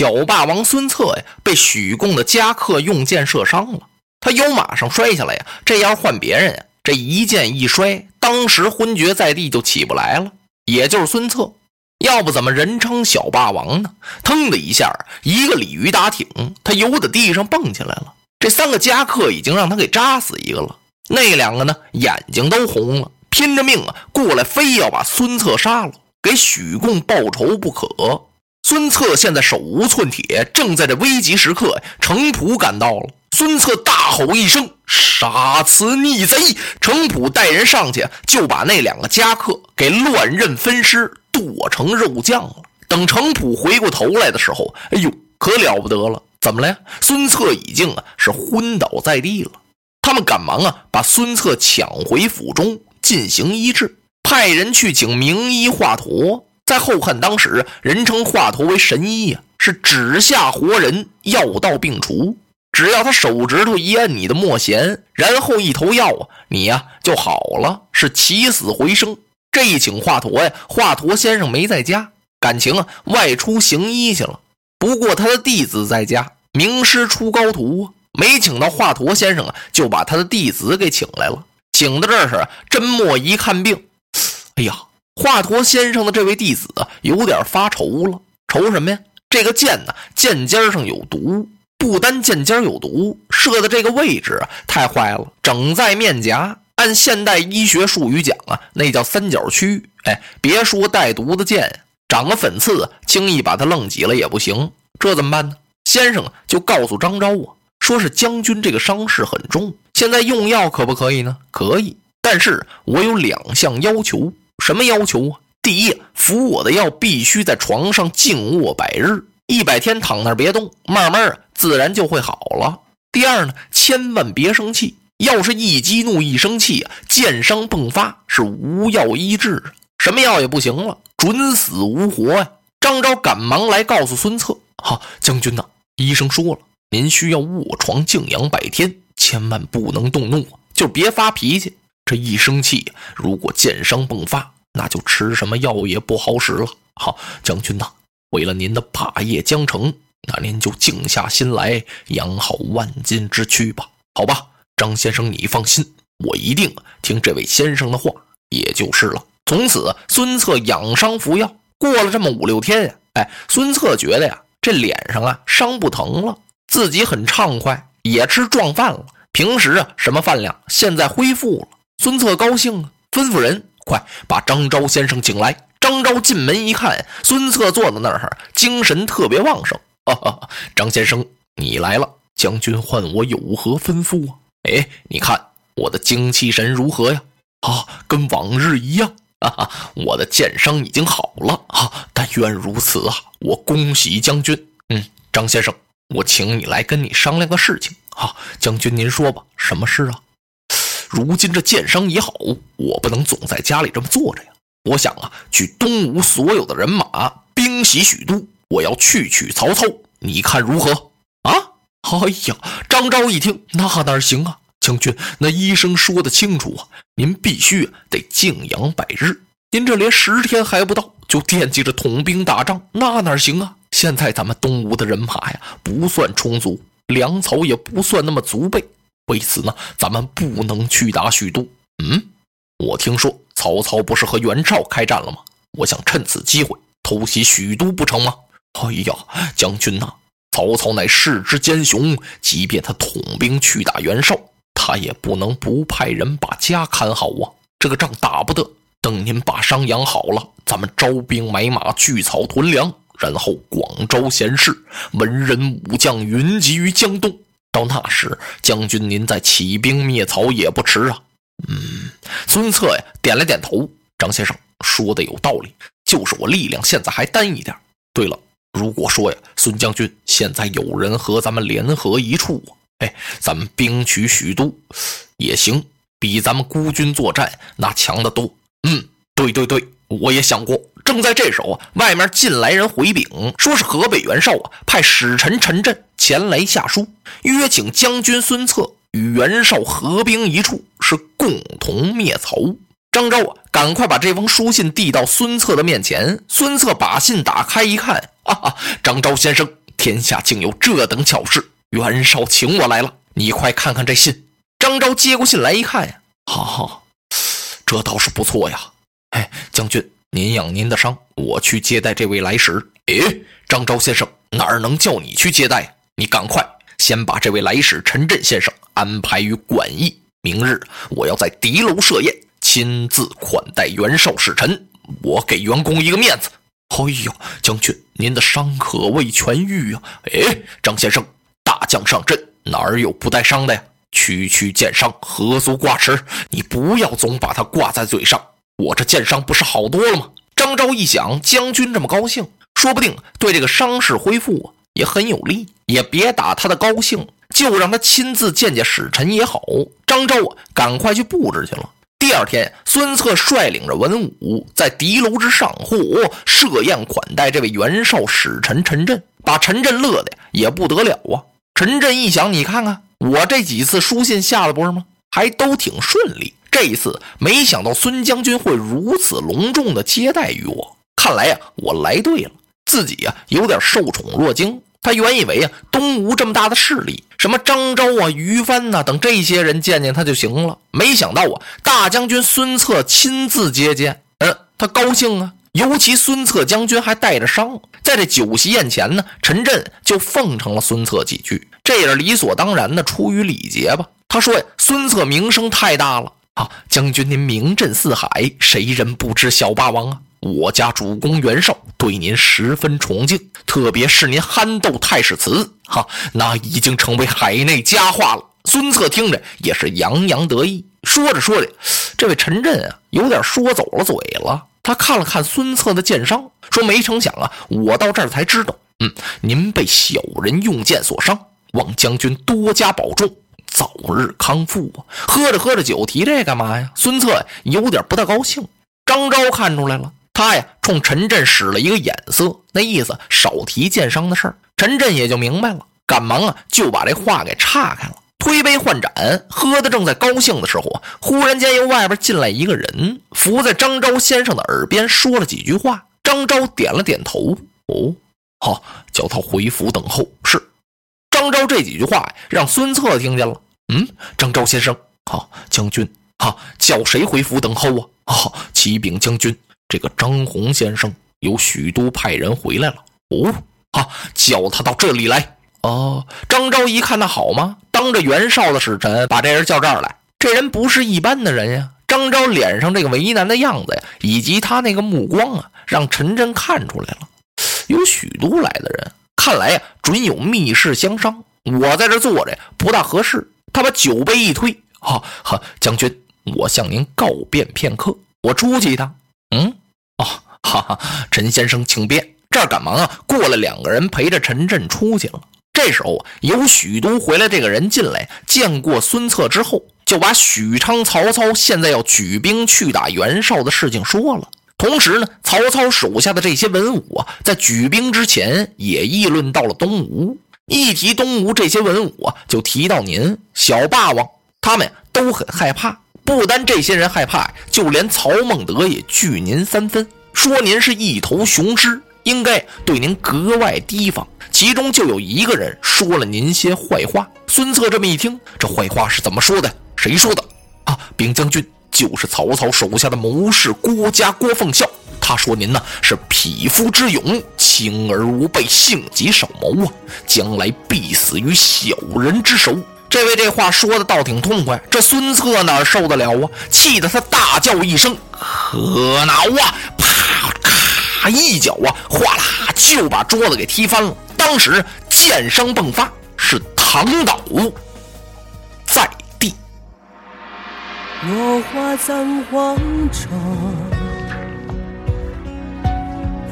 小霸王孙策呀，被许贡的家客用箭射伤了，他由马上摔下来呀。这要换别人呀，这一箭一摔，当时昏厥在地就起不来了。也就是孙策，要不怎么人称小霸王呢？腾的一下，一个鲤鱼打挺，他由得地上蹦起来了。这三个家客已经让他给扎死一个了，那两个呢，眼睛都红了，拼着命啊过来，非要把孙策杀了，给许贡报仇不可。孙策现在手无寸铁，正在这危急时刻，程普赶到了。孙策大吼一声：“杀此逆贼！”程普带人上去，就把那两个家客给乱刃分尸，剁成肉酱了。等程普回过头来的时候，哎呦，可了不得了！怎么了？孙策已经啊是昏倒在地了。他们赶忙啊把孙策抢回府中进行医治，派人去请名医华佗。在后汉，当时人称华佗为神医呀，是指下活人，药到病除。只要他手指头一按你的墨弦，然后一投药啊，你呀就好了，是起死回生。这一请华佗呀，华佗先生没在家，感情啊外出行医去了。不过他的弟子在家，名师出高徒啊，没请到华佗先生啊，就把他的弟子给请来了。请到这儿是真墨一看病，哎呀。华佗先生的这位弟子有点发愁了，愁什么呀？这个箭呢，箭尖上有毒，不单箭尖有毒，射的这个位置啊太坏了，整在面颊。按现代医学术语讲啊，那叫三角区。哎，别说带毒的箭，长个粉刺，轻易把它愣挤了也不行。这怎么办呢？先生就告诉张昭啊，说是将军这个伤势很重，现在用药可不可以呢？可以，但是我有两项要求。什么要求啊？第一，服我的药必须在床上静卧百日，一百天躺那儿别动，慢慢啊，自然就会好了。第二呢，千万别生气，要是一激怒一生气啊，箭伤迸发，是无药医治，什么药也不行了，准死无活呀！张昭赶忙来告诉孙策：“哈，将军呐，医生说了，您需要卧床静养百天，千万不能动怒，就别发脾气。”这一生气，如果箭伤迸发，那就吃什么药也不好使了。好，将军呐，为了您的霸业将成，那您就静下心来，养好万金之躯吧。好吧，张先生，你放心，我一定听这位先生的话，也就是了。从此，孙策养伤服药，过了这么五六天呀，哎，孙策觉得呀，这脸上啊伤不疼了，自己很畅快，也吃壮饭了。平时啊，什么饭量，现在恢复了。孙策高兴啊，吩咐人快把张昭先生请来。张昭进门一看，孙策坐在那儿，精神特别旺盛。张先生，你来了，将军唤我有何吩咐啊？哎，你看我的精气神如何呀？啊，跟往日一样。哈哈，我的箭伤已经好了啊！但愿如此啊！我恭喜将军。嗯，张先生，我请你来跟你商量个事情。啊，将军您说吧，什么事啊？如今这箭伤已好，我不能总在家里这么坐着呀。我想啊，去东吴所有的人马兵袭许都，我要去取曹操，你看如何？啊！哎呀，张昭一听，那哪行啊，将军，那医生说的清楚啊，您必须得静养百日。您这连十天还不到，就惦记着统兵打仗，那哪行啊？现在咱们东吴的人马呀，不算充足，粮草也不算那么足备。为此呢，咱们不能去打许都。嗯，我听说曹操不是和袁绍开战了吗？我想趁此机会偷袭许都，不成吗？哎呀，将军呐，曹操乃世之奸雄，即便他统兵去打袁绍，他也不能不派人把家看好啊。这个仗打不得，等您把伤养好了，咱们招兵买马，聚草屯粮，然后广招贤士、文人武将，云集于江东。到那时，将军您再起兵灭曹也不迟啊。嗯，孙策呀，点了点头。张先生说的有道理，就是我力量现在还单一点。对了，如果说呀，孙将军现在有人和咱们联合一处，哎，咱们兵取许都也行，比咱们孤军作战那强得多。嗯，对对对，我也想过。正在这时候啊，外面进来人回禀，说是河北袁绍啊派使臣陈震前来下书，约请将军孙策与袁绍合兵一处，是共同灭曹。张昭啊，赶快把这封书信递到孙策的面前。孙策把信打开一看，哈哈，张昭先生天下竟有这等巧事！袁绍请我来了，你快看看这信。张昭接过信来一看呀，好，这倒是不错呀。哎，将军，您养您的伤，我去接待这位来使。哎，张昭先生，哪儿能叫你去接待？你赶快先把这位来使陈震先生安排于馆驿，明日我要在敌楼设宴，亲自款待袁绍使臣，我给袁公一个面子。哎呦，将军，您的伤可未痊愈啊！哎，张先生，大将上阵，哪儿有不带伤的呀？区区剑伤，何足挂齿？你不要总把它挂在嘴上。我这剑伤不是好多了吗？张昭一想，将军这么高兴，说不定对这个伤势恢复啊也很有利。也别打他的高兴，就让他亲自见见使臣也好。张昭啊，赶快去布置去了。第二天，孙策率领着文武在敌楼之上，嚯，设宴款待这位袁绍使臣陈震，把陈震乐的也不得了啊。陈震一想，你看看。我这几次书信下了不是吗？还都挺顺利。这一次没想到孙将军会如此隆重的接待于我，看来呀，我来对了。自己呀，有点受宠若惊。他原以为啊，东吴这么大的势力，什么张昭啊、于帆呐等这些人见见他就行了。没想到啊，大将军孙策亲自接见，嗯，他高兴啊。尤其孙策将军还带着伤，在这酒席宴前呢，陈震就奉承了孙策几句，这也是理所当然的，出于礼节吧。他说呀：“孙策名声太大了啊，将军您名震四海，谁人不知小霸王啊？我家主公袁绍对您十分崇敬，特别是您憨豆太史慈，哈，那已经成为海内佳话了。”孙策听着也是洋洋得意。说着说着，这位陈震啊，有点说走了嘴了。他看了看孙策的剑伤，说：“没成想啊，我到这儿才知道，嗯，您被小人用剑所伤，望将军多加保重，早日康复啊！”喝着喝着酒，提这干嘛呀？孙策有点不大高兴。张昭看出来了，他呀冲陈震使了一个眼色，那意思少提剑伤的事儿。陈震也就明白了，赶忙啊就把这话给岔开了。推杯换盏，喝的正在高兴的时候，忽然间由外边进来一个人，伏在张昭先生的耳边说了几句话。张昭点了点头，哦，好，叫他回府等候。是。张昭这几句话让孙策听见了。嗯，张昭先生，好，将军，好，叫谁回府等候啊？好，启禀将军，这个张宏先生由许都派人回来了。哦，好，叫他到这里来。哦，张昭一看，那好吗？当着袁绍的使臣，把这人叫这儿来。这人不是一般的人呀。张昭脸上这个为难的样子呀，以及他那个目光啊，让陈真看出来了。有许都来的人，看来呀，准有密事相商。我在这坐着不大合适。他把酒杯一推，哈哈，将军，我向您告便片刻。我出去一趟。嗯，哦，哈哈，陈先生请便。这儿赶忙啊，过来两个人陪着陈震出去了。这时候，由许都回来这个人进来，见过孙策之后，就把许昌曹操现在要举兵去打袁绍的事情说了。同时呢，曹操手下的这些文武啊，在举兵之前也议论到了东吴。一提东吴这些文武，就提到您小霸王，他们都很害怕。不单这些人害怕，就连曹孟德也惧您三分，说您是一头雄狮，应该对您格外提防。其中就有一个人说了您些坏话。孙策这么一听，这坏话是怎么说的？谁说的？啊，禀将军，就是曹操手下的谋士郭嘉、郭奉孝。他说您呢是匹夫之勇，轻而无备，性急少谋啊，将来必死于小人之手。这位这话说的倒挺痛快，这孙策哪受得了啊？气得他大叫一声：“可恼啊！”啪咔一脚啊，哗啦就把桌子给踢翻了。当时剑声迸发，是躺倒在地。落花葬黄冢，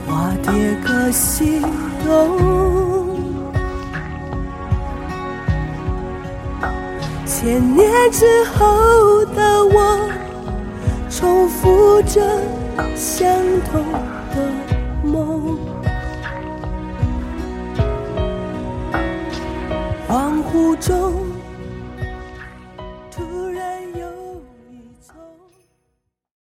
化蝶各西东。千年之后的我，重复着相同的梦。恍惚中，